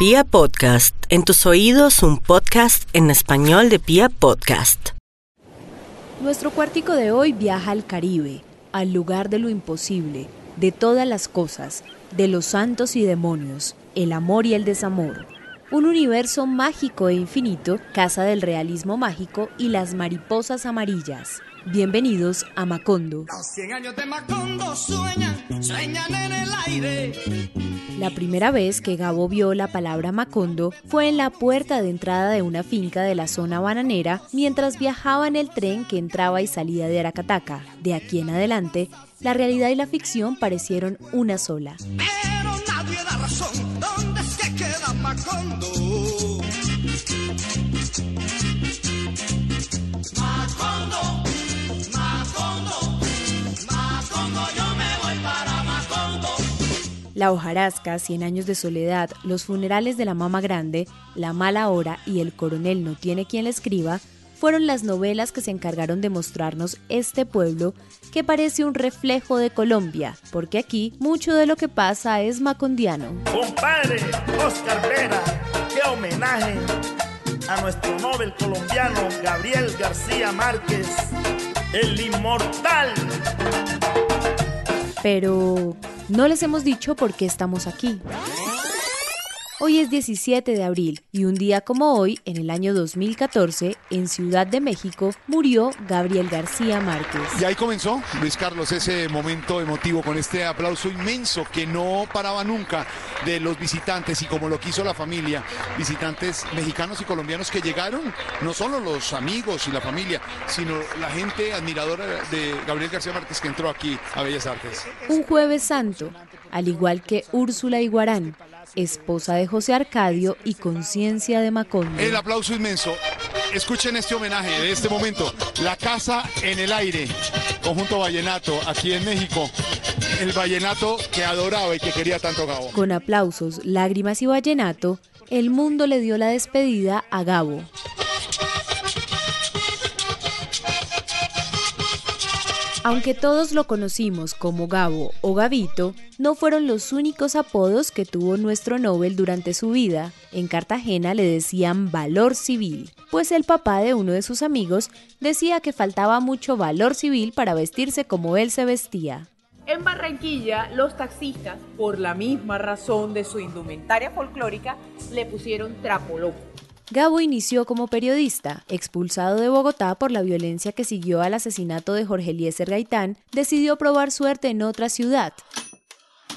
Pia Podcast, en tus oídos un podcast en español de Pia Podcast. Nuestro cuartico de hoy viaja al Caribe, al lugar de lo imposible, de todas las cosas, de los santos y demonios, el amor y el desamor. Un universo mágico e infinito, casa del realismo mágico y las mariposas amarillas. Bienvenidos a Macondo. Los 100 años de Macondo sueñan, sueñan en el aire. La primera vez que Gabo vio la palabra Macondo fue en la puerta de entrada de una finca de la zona bananera mientras viajaba en el tren que entraba y salía de Aracataca. De aquí en adelante, la realidad y la ficción parecieron una sola. Pero nadie da razón. ¿Dónde que queda? Macondo, La hojarasca, Cien años de soledad, Los funerales de la mama grande, La mala hora y El coronel no tiene quien le escriba fueron las novelas que se encargaron de mostrarnos este pueblo que parece un reflejo de Colombia, porque aquí mucho de lo que pasa es macondiano. Compadre Oscar Vera, qué homenaje a nuestro Nobel colombiano Gabriel García Márquez, el inmortal. Pero no les hemos dicho por qué estamos aquí. Hoy es 17 de abril y un día como hoy, en el año 2014, en Ciudad de México, murió Gabriel García Márquez. Y ahí comenzó, Luis Carlos, ese momento emotivo con este aplauso inmenso que no paraba nunca de los visitantes y como lo quiso la familia, visitantes mexicanos y colombianos que llegaron, no solo los amigos y la familia, sino la gente admiradora de Gabriel García Márquez que entró aquí a Bellas Artes. Un jueves santo, al igual que Úrsula Iguarán, esposa de José Arcadio y conciencia de Macondo. El aplauso inmenso. Escuchen este homenaje de este momento. La casa en el aire, conjunto vallenato aquí en México. El vallenato que adoraba y que quería tanto Gabo. Con aplausos, lágrimas y vallenato, el mundo le dio la despedida a Gabo. Aunque todos lo conocimos como Gabo o Gabito, no fueron los únicos apodos que tuvo nuestro Nobel durante su vida. En Cartagena le decían valor civil, pues el papá de uno de sus amigos decía que faltaba mucho valor civil para vestirse como él se vestía. En Barranquilla, los taxistas, por la misma razón de su indumentaria folclórica, le pusieron trapo loco. Gabo inició como periodista, expulsado de Bogotá por la violencia que siguió al asesinato de Jorge Eliezer Gaitán, decidió probar suerte en otra ciudad.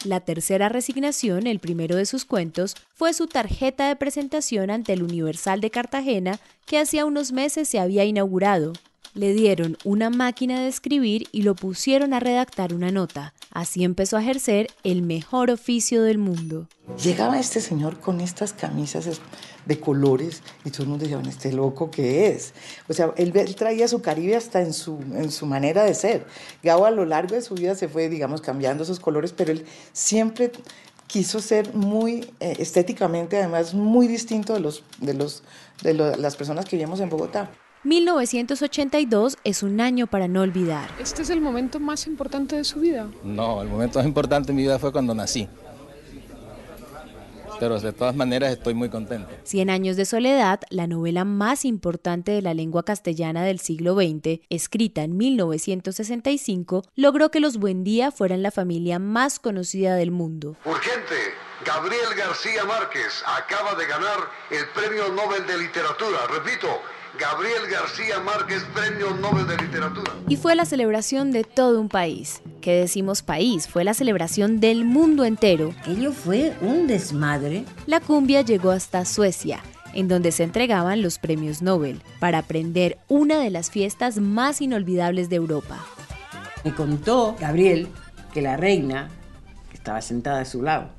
La tercera resignación, el primero de sus cuentos, fue su tarjeta de presentación ante el Universal de Cartagena que hacía unos meses se había inaugurado. Le dieron una máquina de escribir y lo pusieron a redactar una nota. Así empezó a ejercer el mejor oficio del mundo. Llegaba este señor con estas camisas de colores y todo el mundo decía, "Bueno, este loco que es. O sea, él, él traía su Caribe hasta en su, manera de ser. Gabo a lo largo de su vida se fue, digamos, cambiando esos colores, pero él siempre quiso ser muy eh, estéticamente, además, muy distinto de, los, de, los, de las personas que vivimos en Bogotá. 1982 es un año para no olvidar. ¿Este es el momento más importante de su vida? No, el momento más importante en mi vida fue cuando nací. Pero de todas maneras estoy muy contento. Cien años de soledad, la novela más importante de la lengua castellana del siglo XX, escrita en 1965, logró que los Buendía fueran la familia más conocida del mundo. Urgente, Gabriel García Márquez acaba de ganar el Premio Nobel de Literatura. Repito, Gabriel García Márquez, Premio Nobel de Literatura. Y fue la celebración de todo un país. ¿Qué decimos país? Fue la celebración del mundo entero. Aquello fue un desmadre. La cumbia llegó hasta Suecia, en donde se entregaban los premios Nobel, para aprender una de las fiestas más inolvidables de Europa. Me contó Gabriel que la reina, que estaba sentada a su lado,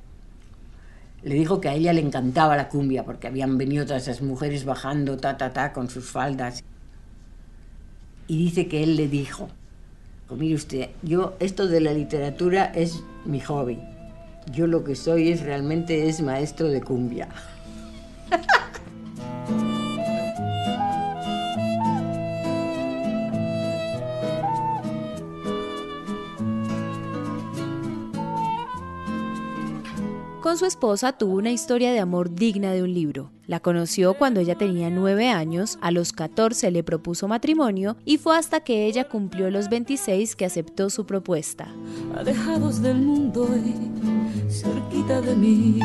le dijo que a ella le encantaba la cumbia porque habían venido todas esas mujeres bajando ta ta ta con sus faldas. Y dice que él le dijo, "Pues mire usted, yo esto de la literatura es mi hobby. Yo lo que soy es realmente es maestro de cumbia. Con su esposa tuvo una historia de amor digna de un libro. La conoció cuando ella tenía 9 años, a los 14 le propuso matrimonio y fue hasta que ella cumplió los 26 que aceptó su propuesta. Alejados del mundo y cerquita de mí.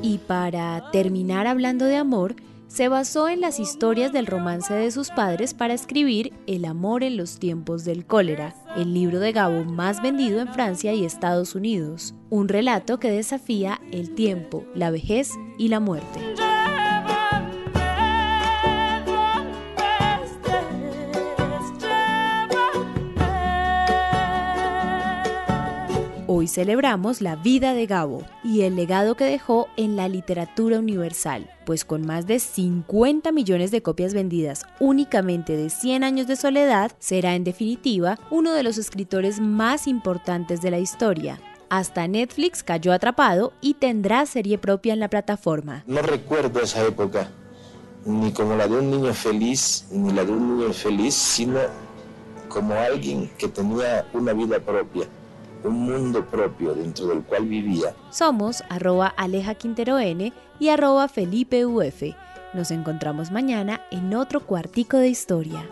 Y para terminar hablando de amor, se basó en las historias del romance de sus padres para escribir El amor en los tiempos del cólera, el libro de Gabo más vendido en Francia y Estados Unidos, un relato que desafía el tiempo, la vejez y la muerte. Hoy celebramos la vida de Gabo y el legado que dejó en la literatura universal, pues con más de 50 millones de copias vendidas únicamente de 100 años de soledad, será en definitiva uno de los escritores más importantes de la historia. Hasta Netflix cayó atrapado y tendrá serie propia en la plataforma. No recuerdo esa época, ni como la de un niño feliz, ni la de un niño infeliz, sino como alguien que tenía una vida propia un mundo propio dentro del cual vivía. Somos arroba Aleja Quintero N y arroba Felipe Uf. Nos encontramos mañana en otro cuartico de historia.